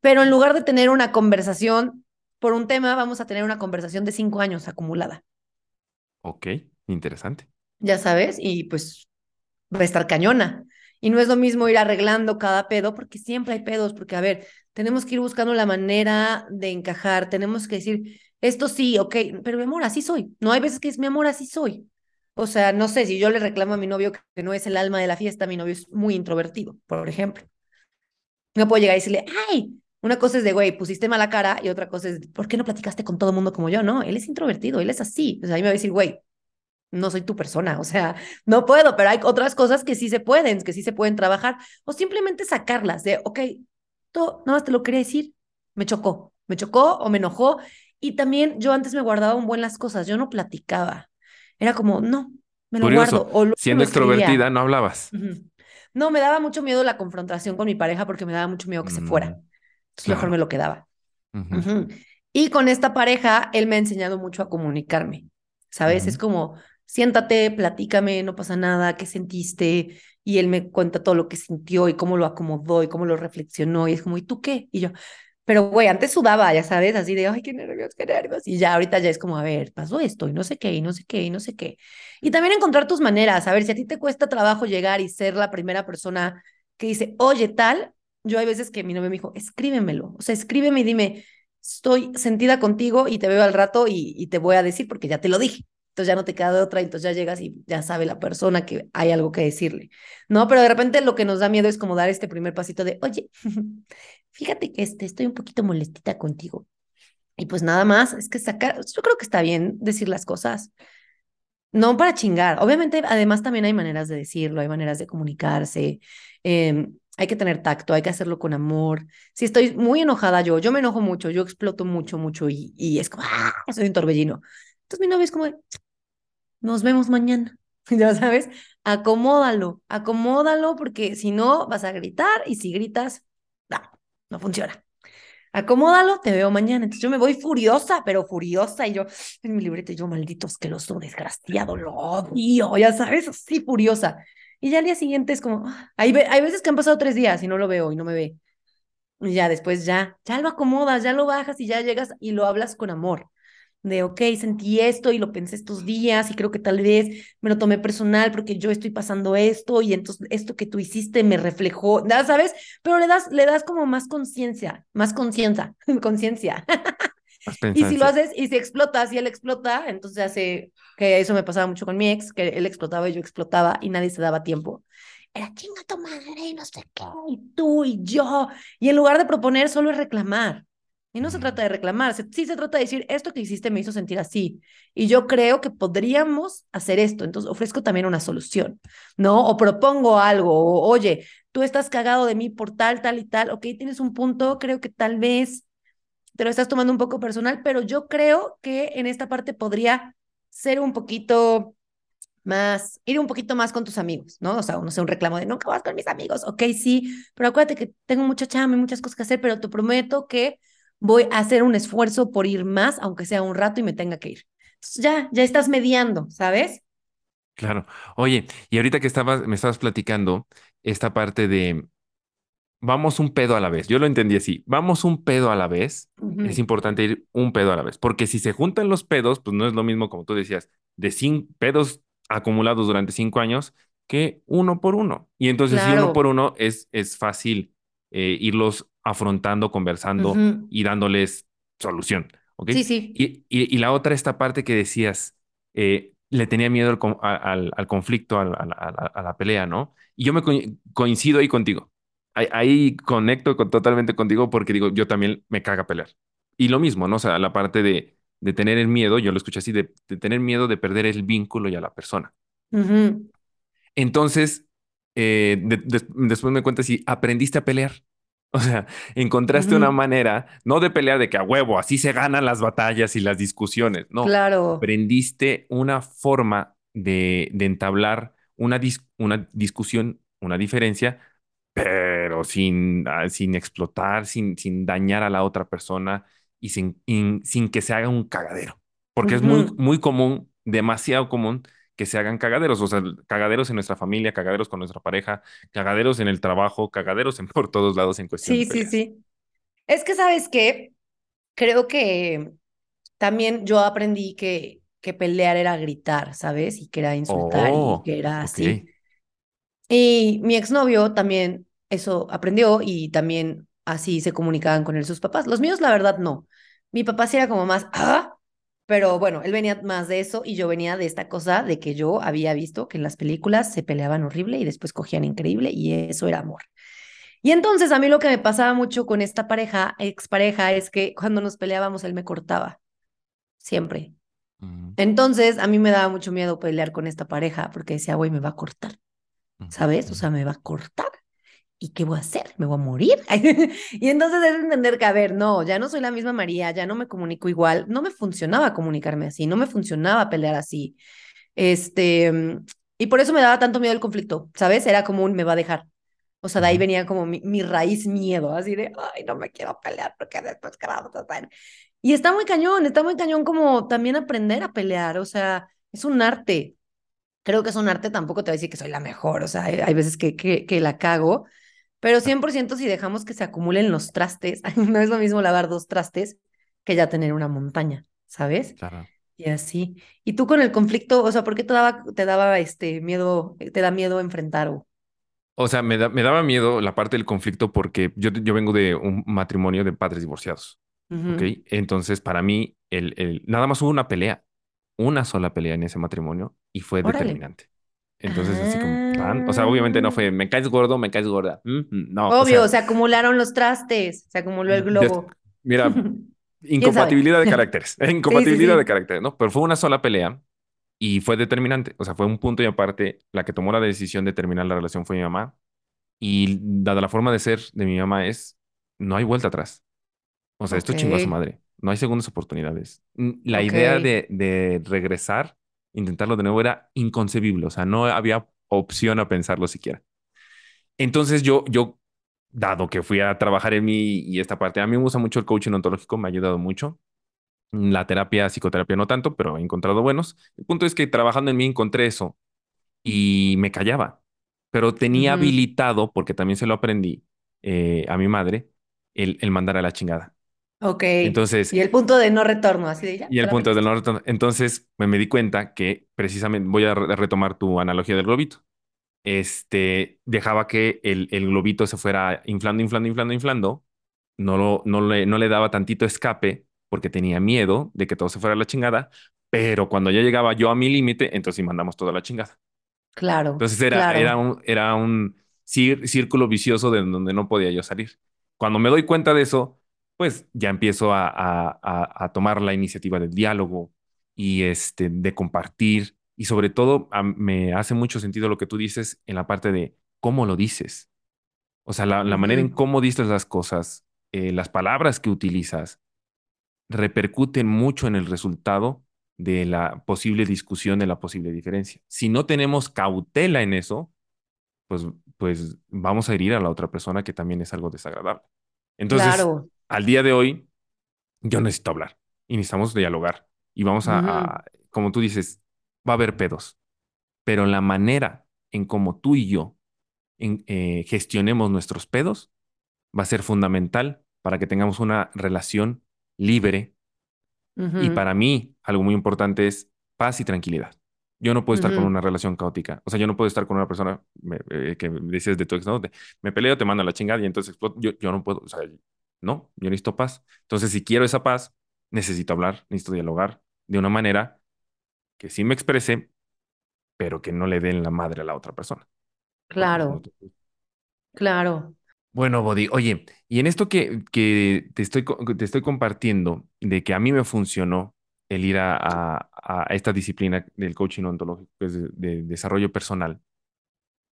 Pero en lugar de tener una conversación por un tema, vamos a tener una conversación de cinco años acumulada. Ok, interesante. Ya sabes, y pues va a estar cañona. Y no es lo mismo ir arreglando cada pedo, porque siempre hay pedos, porque a ver, tenemos que ir buscando la manera de encajar, tenemos que decir, esto sí, ok, pero mi amor, así soy. No hay veces que es mi amor, así soy. O sea, no sé, si yo le reclamo a mi novio que no es el alma de la fiesta, mi novio es muy introvertido, por ejemplo. No puedo llegar y decirle, ay, una cosa es de, güey, pusiste mala cara y otra cosa es, ¿por qué no platicaste con todo el mundo como yo? No, él es introvertido, él es así. O sea, a me va a decir, güey, no soy tu persona, o sea, no puedo, pero hay otras cosas que sí se pueden, que sí se pueden trabajar, o simplemente sacarlas de, ok, todo, nada más te lo quería decir, me chocó, me chocó o me enojó, y también yo antes me guardaba un buen las cosas, yo no platicaba, era como, no, me lo Curioso, guardo, o siendo extrovertida, no hablabas. No, me daba mucho miedo la confrontación con mi pareja porque me daba mucho miedo que se fuera, Mm, entonces mejor me lo quedaba. Y con esta pareja, él me ha enseñado mucho a comunicarme, ¿sabes? Es como, siéntate, platícame, no pasa nada, ¿qué sentiste? Y él me cuenta todo lo que sintió y cómo lo acomodó y cómo lo reflexionó. Y es como, ¿y tú qué? Y yo, pero güey, antes sudaba, ya sabes, así de, ay, qué nervios, qué nervios. Y ya ahorita ya es como, a ver, pasó esto y no sé qué, y no sé qué, y no sé qué. Y también encontrar tus maneras, a ver, si a ti te cuesta trabajo llegar y ser la primera persona que dice, oye, tal, yo hay veces que mi novio me dijo, escríbemelo, o sea, escríbeme y dime, estoy sentida contigo y te veo al rato y, y te voy a decir porque ya te lo dije. Entonces ya no te queda de otra, entonces ya llegas y ya sabe la persona que hay algo que decirle, ¿no? Pero de repente lo que nos da miedo es como dar este primer pasito de, oye, fíjate que este, estoy un poquito molestita contigo. Y pues nada más, es que sacar, yo creo que está bien decir las cosas, no para chingar. Obviamente, además también hay maneras de decirlo, hay maneras de comunicarse, eh, hay que tener tacto, hay que hacerlo con amor. Si estoy muy enojada yo, yo me enojo mucho, yo exploto mucho, mucho y, y es como, ¡ah! Soy un torbellino. Entonces mi novio es como, nos vemos mañana. Ya sabes, acomódalo, acomódalo porque si no vas a gritar y si gritas, no, no funciona. Acomódalo, te veo mañana. Entonces yo me voy furiosa, pero furiosa y yo en mi libreta, yo maldito asqueroso, desgraciado, lo odio, ya sabes, así furiosa. Y ya al día siguiente es como, ah, hay, hay veces que han pasado tres días y no lo veo y no me ve. Y ya después ya, ya lo acomodas, ya lo bajas y ya llegas y lo hablas con amor. De, ok, sentí esto y lo pensé estos días y creo que tal vez me lo tomé personal porque yo estoy pasando esto y entonces esto que tú hiciste me reflejó, ¿sabes? Pero le das, le das como más conciencia, más conciencia, conciencia. y si lo haces y si explotas y él explota, entonces hace que eso me pasaba mucho con mi ex, que él explotaba y yo explotaba y nadie se daba tiempo era chinga tu madre y no sé qué, y tú y yo. Y en lugar de proponer, solo es reclamar. Y no se trata de reclamar, sí se trata de decir, esto que hiciste me hizo sentir así. Y yo creo que podríamos hacer esto. Entonces ofrezco también una solución, ¿no? O propongo algo, o, oye, tú estás cagado de mí por tal, tal y tal, ok, tienes un punto, creo que tal vez te lo estás tomando un poco personal, pero yo creo que en esta parte podría ser un poquito más, ir un poquito más con tus amigos, ¿no? O sea, no sé, un reclamo de nunca vas con mis amigos, ok, sí, pero acuérdate que tengo mucha chamba y muchas cosas que hacer, pero te prometo que voy a hacer un esfuerzo por ir más, aunque sea un rato y me tenga que ir. Entonces ya, ya estás mediando, ¿sabes? Claro. Oye, y ahorita que estabas, me estabas platicando esta parte de vamos un pedo a la vez. Yo lo entendí así. Vamos un pedo a la vez. Es importante ir un pedo a la vez, porque si se juntan los pedos, pues no es lo mismo como tú decías, de cinco pedos acumulados durante cinco años que uno por uno. Y entonces, si uno por uno es, es fácil eh, irlos afrontando, conversando y dándoles solución. ¿Ok? Sí, sí. Y, y, la otra, esta parte que decías, eh, le tenía miedo al, al, conflicto, a la pelea, ¿no? Y yo me coincido ahí contigo. Ahí, conecto totalmente contigo porque digo, yo también me caga pelear. Y lo mismo, ¿no? O sea, la parte de, de tener el miedo, yo lo escuché así, de, tener miedo de perder el vínculo y a la persona. Entonces, eh, después me cuentas si aprendiste a pelear. O sea, encontraste una manera, no de pelear de que a huevo, así se ganan las batallas y las discusiones, no. Claro. Aprendiste una forma de, entablar una, una discusión, una diferencia, pero sin, ah, sin explotar, sin, sin dañar a la otra persona, y sin, sin que se haga un cagadero. Porque es muy, muy común, demasiado común, que se hagan cagaderos, o sea, cagaderos en nuestra familia, cagaderos con nuestra pareja, cagaderos en el trabajo, cagaderos en, por todos lados en cuestión. Sí, sí, sí. Es que, ¿sabes qué? Creo que también yo aprendí que, que pelear era gritar, ¿sabes? Y que era insultar y oh, que era así. Y mi exnovio también eso aprendió y también así se comunicaban con él sus papás. Los míos, la verdad, no. Mi papá sí era como más, ah, pero bueno, él venía más de eso y yo venía de esta cosa de que yo había visto que en las películas se peleaban horrible y después cogían increíble y eso era amor. Y entonces a mí lo que me pasaba mucho con esta pareja, expareja, es que cuando nos peleábamos él me cortaba, siempre. Entonces a mí me daba mucho miedo pelear con esta pareja porque decía, güey, me va a cortar, ¿sabes? O sea, me va a cortar. ¿Y qué voy a hacer? ¿Me voy a morir? y entonces es entender que, a ver, no, ya no soy la misma María, ya no me comunico igual, no me funcionaba comunicarme así, no me funcionaba pelear así. Este, y por eso me daba tanto miedo el conflicto, ¿sabes? Era como un me va a dejar. O sea, de ahí venía como mi, raíz miedo, así de, ay, no me quiero pelear porque después que vamos a hacer. Y está muy cañón, está muy cañón como también aprender a pelear, o sea, es un arte. Creo que es un arte, tampoco te voy a decir que soy la mejor, o sea, hay, hay veces que, que, que la cago, pero 100% si dejamos que se acumulen los trastes, no es lo mismo lavar dos trastes que ya tener una montaña, ¿sabes? Claro. Y así. Y tú con el conflicto, o sea, ¿por qué te daba, te daba este miedo, te da miedo enfrentar o? O sea, me, me daba miedo la parte del conflicto porque yo, yo vengo de un matrimonio de padres divorciados. Entonces, para mí, el, el, nada más hubo una pelea, una sola pelea en ese matrimonio y fue determinante. Entonces, así como, o sea, obviamente no fue, me caes gordo, me caes gorda. Mm, mm, no. Obvio, se acumularon los trastes, se acumuló el globo. mira, incompatibilidad de caracteres, incompatibilidad de caracteres, ¿no? Pero fue una sola pelea y fue determinante. O sea, fue un punto y aparte, la que tomó la decisión de terminar la relación fue mi mamá. Y dada la forma de ser de mi mamá es, no hay vuelta atrás. O sea, esto chingó a su madre. No hay segundas oportunidades. La idea de, de regresar intentarlo de nuevo era inconcebible, o sea, no había opción a pensarlo siquiera. Entonces yo, yo, dado que fui a trabajar en mí y esta parte, a mí me gusta mucho el coaching ontológico, me ha ayudado mucho. La terapia, psicoterapia no tanto, pero he encontrado buenos. El punto es que trabajando en mí encontré eso y me callaba. pero tenía habilitado, porque también se lo aprendí eh, a mi madre, el, el mandar a la chingada. Ok. Entonces, Y el punto de no retorno, así de ya, y el punto pelaste. no retorno. Entonces, me, me di cuenta que precisamente, voy a re- retomar tu analogía del globito. Este, dejaba que el, el globito se fuera inflando, inflando, inflando, inflando. No, lo, no, le, no le daba tantito escape porque tenía miedo de que todo se fuera a la chingada. Pero cuando ya llegaba yo a mi límite, entonces sí mandamos toda la chingada. Claro, Entonces era, era claro. un, era un círculo vicioso de donde no podía yo salir. Cuando me doy cuenta de eso, pues ya empiezo a, a- a- a tomar la iniciativa del diálogo y este, de compartir. Y sobre todo, me hace mucho sentido lo que tú dices en la parte de cómo lo dices. O sea, la, la manera en cómo dices las cosas, eh, las palabras que utilizas, repercuten mucho en el resultado de la posible discusión, de la posible diferencia. Si no tenemos cautela en eso, pues, pues vamos a herir a la otra persona que también es algo desagradable. Entonces, Claro. Al día de hoy, yo necesito hablar y necesitamos dialogar y vamos a, como tú dices, va a haber pedos, pero la manera en cómo tú y yo en- eh, gestionemos nuestros pedos va a ser fundamental para que tengamos una relación libre y Ujú. para mí, algo muy importante es paz y tranquilidad. Yo no puedo estar con una relación caótica. O sea, yo no puedo estar con una persona me- eh, que me dices de tu ex, ¿no? De, me peleo, te mando a la chingada y entonces exploto. Yo, yo no puedo, o sea, no, yo necesito paz. Entonces, si quiero esa paz, necesito hablar, necesito dialogar de una manera que sí me exprese, pero que no le den la madre a la otra persona. Claro, claro. Bueno, Body, oye, y en esto que, que te estoy, te estoy compartiendo, de que a mí me funcionó el ir a, a- a esta disciplina del coaching ontológico, pues, de, de desarrollo personal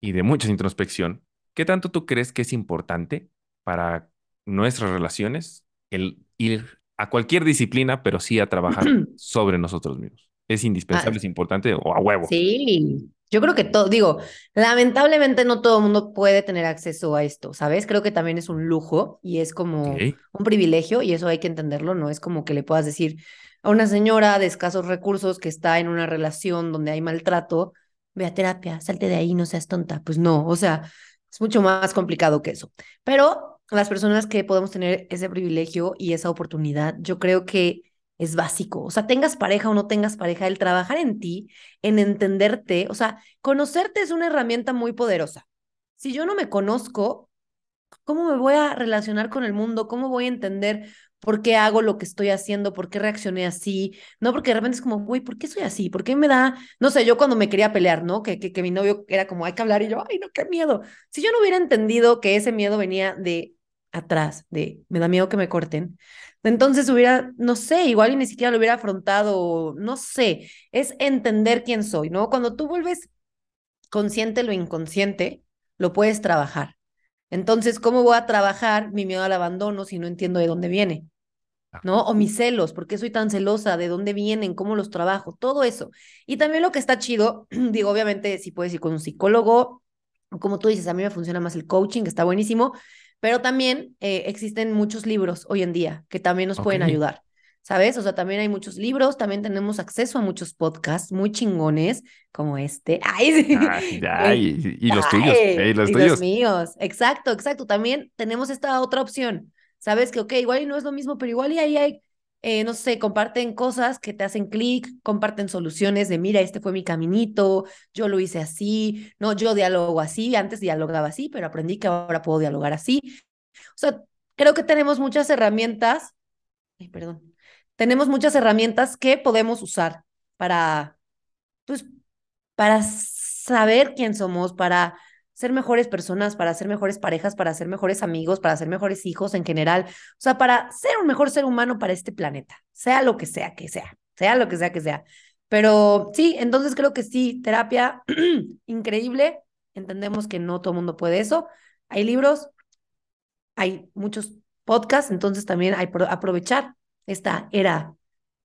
y de mucha introspección, ¿qué tanto tú crees que es importante para nuestras relaciones el ir a cualquier disciplina, pero sí a trabajar sobre nosotros mismos? ¿Es Ah, indispensable, es importante o a huevo? sí, yo creo que todo, digo, lamentablemente no todo el mundo puede tener acceso a esto, ¿sabes? Creo que también es un lujo y es como un privilegio y eso hay que entenderlo, no es como que le puedas decir a una señora de escasos recursos que está en una relación donde hay maltrato, ve a terapia, salte de ahí, no seas tonta. Pues no, o sea, es mucho más complicado que eso. Pero las personas que podemos tener ese privilegio y esa oportunidad, yo creo que es básico. O sea, tengas pareja o no tengas pareja, el trabajar en ti, en entenderte, o sea, conocerte es una herramienta muy poderosa. Si yo no me conozco, ¿cómo me voy a relacionar con el mundo? ¿Cómo voy a entender por qué hago lo que estoy haciendo? ¿Por qué reaccioné así? No, porque de repente es como, güey, ¿por qué soy así? ¿Por qué me da, no sé, yo cuando me quería pelear, ¿no? Que, que, que mi novio era como, hay que hablar y yo, ay, no, qué miedo. Si yo no hubiera entendido que ese miedo venía de atrás, de, me da miedo que me corten. Entonces hubiera, no sé, igual y ni siquiera lo hubiera afrontado, no sé, es entender quién soy, ¿no? Cuando tú vuelves consciente lo inconsciente, lo puedes trabajar. Entonces, ¿cómo voy a trabajar mi miedo al abandono si no entiendo de dónde viene? ¿No? O mis celos, ¿por qué soy tan celosa? ¿De dónde vienen? ¿Cómo los trabajo? Todo eso. Y también lo que está chido, digo, obviamente, si puedes ir con un psicólogo, como tú dices, a mí me funciona más el coaching, está buenísimo, pero también eh, existen muchos libros hoy en día que también nos pueden ayudar. ¿Sabes? O sea, también hay muchos libros, también tenemos acceso a muchos podcasts muy chingones como este. Ay, sí. Ay, ay, y, y los tuyos, eh, los y los míos. Exacto, exacto. También tenemos esta otra opción. Sabes que, ok, igual y no es lo mismo, pero igual y ahí hay, eh, no sé, comparten cosas que te hacen clic, comparten soluciones de, mira, este fue mi caminito, yo lo hice así, no, yo dialogo así, antes dialogaba así, pero aprendí que ahora puedo dialogar así. O sea, creo que tenemos muchas herramientas, perdón, tenemos muchas herramientas que podemos usar para, pues, para saber quién somos, para ser mejores personas, para ser mejores parejas, para ser mejores amigos, para ser mejores hijos en general, o sea, para ser un mejor ser humano para este planeta, sea lo que sea que sea, sea lo que sea que sea. Pero sí, entonces creo que sí, terapia increíble, entendemos que no todo el mundo puede eso. Hay libros, hay muchos podcasts, entonces también hay aprovechar esta era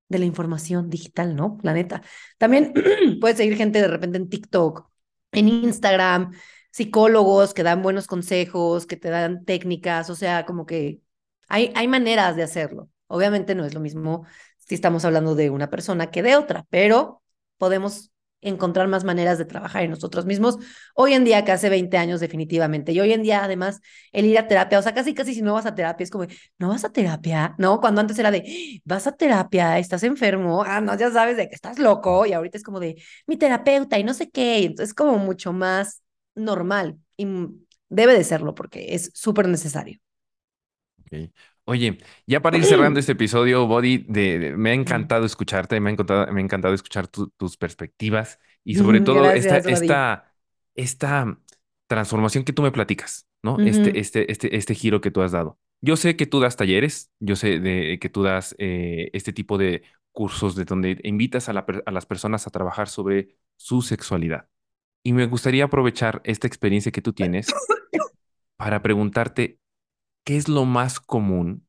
de la información digital, ¿no? Planeta. También puedes seguir gente de repente en TikTok, en Instagram, psicólogos que dan buenos consejos, que te dan técnicas, o sea, como que hay, hay maneras de hacerlo. Obviamente no es lo mismo si estamos hablando de una persona que de otra, pero podemos encontrar más maneras de trabajar en nosotros mismos. Hoy en día, que hace 20 años definitivamente. Y hoy en día, además, el ir a terapia, o sea, casi, casi si no vas a terapia, es como, ¿no vas a terapia? No, cuando antes era de, vas a terapia, estás enfermo, ah, no, ya sabes de que estás loco. Y ahorita es como de, mi terapeuta y no sé qué. entonces, como mucho más normal y debe de serlo porque es súper necesario. Oye, ya para ir cerrando este episodio, Body, de, me ha encantado escucharte, me ha encantado, me ha encantado escuchar tus perspectivas y sobre todo esta, esta, esta transformación que tú me platicas, ¿no? Este, este, este, este giro que tú has dado. Yo sé que tú das talleres, yo sé de, que tú das eh, este tipo de cursos de donde invitas a, a las personas a trabajar sobre su sexualidad. Y me gustaría aprovechar esta experiencia que tú tienes para preguntarte ¿qué es lo más común,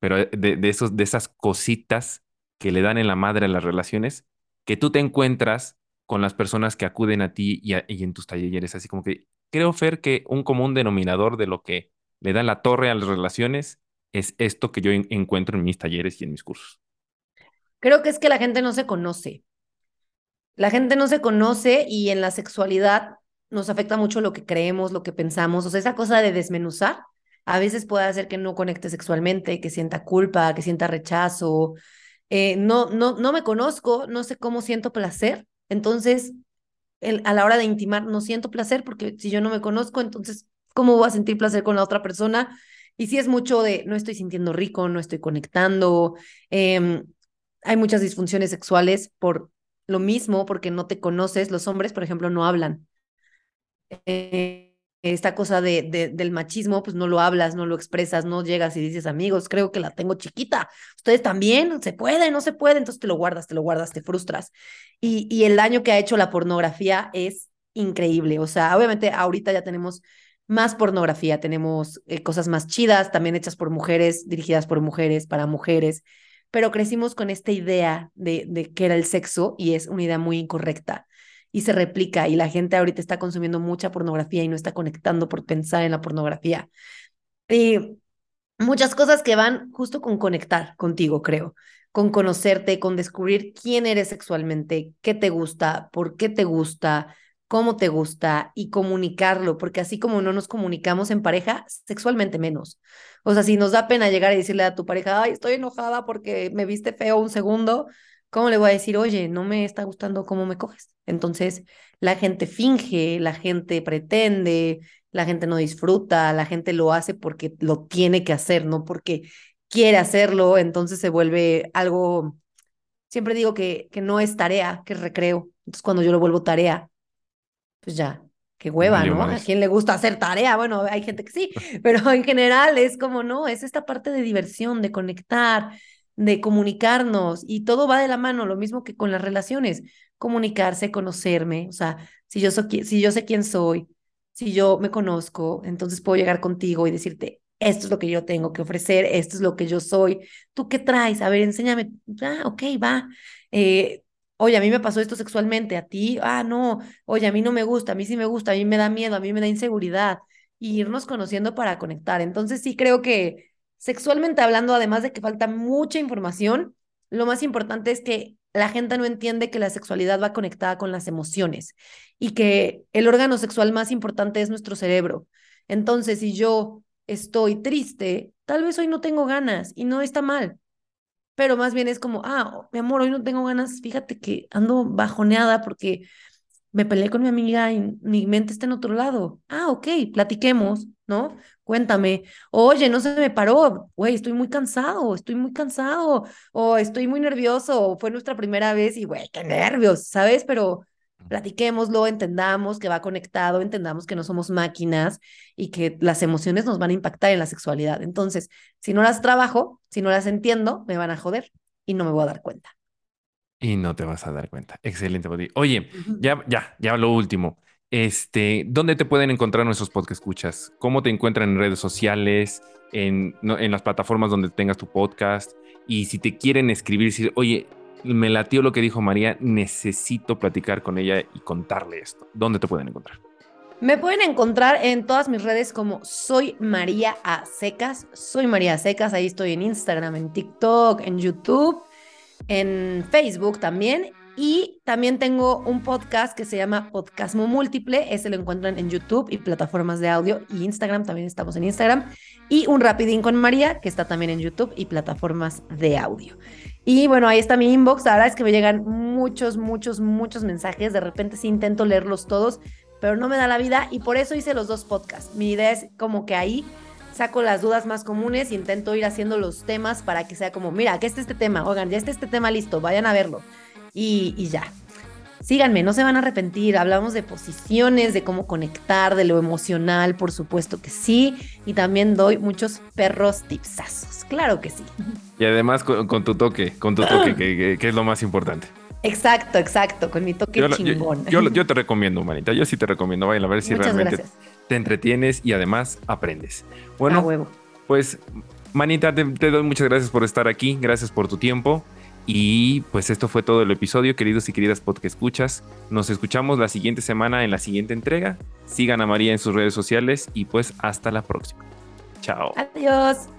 pero eh, de, esos, de esas cositas que le dan en la madre a las relaciones, que tú te encuentras con las personas que acuden a ti y, en tus talleres? Así como que creo, Fer, que un común denominador de lo que le da la torre a las relaciones es esto que yo encuentro en mis talleres y en mis cursos. Creo que es que la gente no se conoce. La gente no se conoce y en la sexualidad nos afecta mucho lo que creemos, lo que pensamos, o sea, esa cosa de desmenuzar a veces puede hacer que no conecte sexualmente, que sienta culpa, que sienta rechazo. Eh, no, no, no me conozco, no sé cómo siento placer, entonces a la hora de intimar no siento placer porque si yo no me conozco, entonces, ¿cómo voy a sentir placer con la otra persona? Y si es mucho de no estoy sintiendo rico, no estoy conectando. Em, hay muchas disfunciones sexuales por lo mismo, porque no te conoces. Los hombres, por ejemplo, no hablan. Eh, esta cosa de, del machismo, pues no lo hablas, no lo expresas, no llegas y dices, amigos, creo que la tengo chiquita. Ustedes también, se puede, no se puede, entonces te lo guardas, te lo guardas, te frustras. Y, y el daño que ha hecho la pornografía es increíble. O sea, obviamente ahorita ya tenemos más pornografía, tenemos eh, cosas más chidas, también hechas por mujeres, dirigidas por mujeres, para mujeres, pero crecimos con esta idea de, qué era el sexo y es una idea muy incorrecta y se replica y la gente ahorita está consumiendo mucha pornografía y no está conectando por pensar en la pornografía. Y muchas cosas que van justo con conectar contigo, creo, con conocerte, con descubrir quién eres sexualmente, qué te gusta, por qué te gusta, cómo te gusta y comunicarlo, porque así como no nos comunicamos en pareja, sexualmente menos. O sea, si nos da pena llegar y decirle a tu pareja, ay, estoy enojada porque me viste feo un segundo, ¿cómo le voy a decir, oye, no me está gustando cómo me coges? Entonces, la gente finge, la gente pretende, la gente no disfruta, la gente lo hace porque lo tiene que hacer, no porque quiere hacerlo, entonces se vuelve algo, siempre digo que, que no es tarea, que es recreo. Entonces, cuando yo lo vuelvo tarea, pues ya, qué hueva, ¿no? ¿A quién le gusta hacer tarea? Bueno, hay gente que sí, pero en general es como, no, es esta parte de diversión, de conectar, de comunicarnos y todo va de la mano, lo mismo que con las relaciones, comunicarse, conocerme, o sea, si yo, soy, si yo sé quién soy, si yo me conozco, entonces puedo llegar contigo y decirte, esto es lo que yo tengo que ofrecer, esto es lo que yo soy, ¿tú qué traes? A ver, enséñame, ah, ok, va. Eh, oye, a mí me pasó esto sexualmente, a ti, ah, no, oye, a mí no me gusta, a mí sí me gusta, a mí me da miedo, a mí me da inseguridad, y irnos conociendo para conectar. Entonces sí creo que Sexualmente hablando, además de que falta mucha información, lo más importante es que la gente no entiende que la sexualidad va conectada con las emociones y que el órgano sexual más importante es nuestro cerebro. Entonces, si yo estoy triste, tal vez hoy no tengo ganas y no está mal, pero más bien es como, ah, mi amor, hoy no tengo ganas, fíjate que ando bajoneada porque me peleé con mi amiga y mi mente está en otro lado. Ah, ok, platiquemos, ¿no? Cuéntame, oye, no se me paró, güey, estoy muy cansado, estoy muy cansado, o estoy muy nervioso, fue nuestra primera vez y, güey, qué nervios, ¿sabes? Pero platiquémoslo, entendamos que va conectado, entendamos que no somos máquinas y que las emociones nos van a impactar en la sexualidad. Entonces, si no las trabajo, si no las entiendo, me van a joder y no me voy a dar cuenta. Y no te vas a dar cuenta. Excelente, Body. Oye, ya, ya, ya lo último. Este, ¿dónde te pueden encontrar nuestros podcast escuchas? ¿Cómo te encuentran en redes sociales, en, en las plataformas donde tengas tu podcast? Y si te quieren escribir, decir, oye, me latió lo que dijo María, necesito platicar con ella y contarle esto. ¿Dónde te pueden encontrar? Me pueden encontrar en todas mis redes como soy María A Secas. Soy María Secas, ahí estoy en Instagram, en TikTok, en YouTube, en Facebook también Y también tengo un podcast que se llama Podcasmo Múltiple. Ese lo encuentran en YouTube y plataformas de audio y Instagram. También estamos en Instagram. Y un Rapidín con María, que está también en YouTube y plataformas de audio. Y bueno, ahí está mi inbox. La verdad es que me llegan muchos, muchos, muchos mensajes. De repente sí intento leerlos todos, pero no me da la vida. Y por eso hice los dos podcasts. Mi idea es como que ahí saco las dudas más comunes intento ir haciendo los temas para que sea como, mira, que está este tema, oigan, ya está este tema listo, vayan a verlo y, ya. Síganme, no se van a arrepentir. Hablamos de posiciones, de cómo conectar, de lo emocional, por supuesto que sí. Y también doy muchos perros tipsazos, claro que sí. Y además con, tu toque, con tu toque, que, es lo más importante. Exacto, exacto, con mi toque chingón. Yo, te recomiendo, manita, yo sí te recomiendo, vayan a ver si realmente te entretienes y además aprendes. Bueno, pues, manita, te doy muchas gracias por estar aquí, gracias por tu tiempo. Y pues esto fue todo el episodio, queridos y queridas podcast escuchas. Nos escuchamos la siguiente semana en la siguiente entrega. Sigan a María en sus redes sociales y pues hasta la próxima. Chao. Adiós.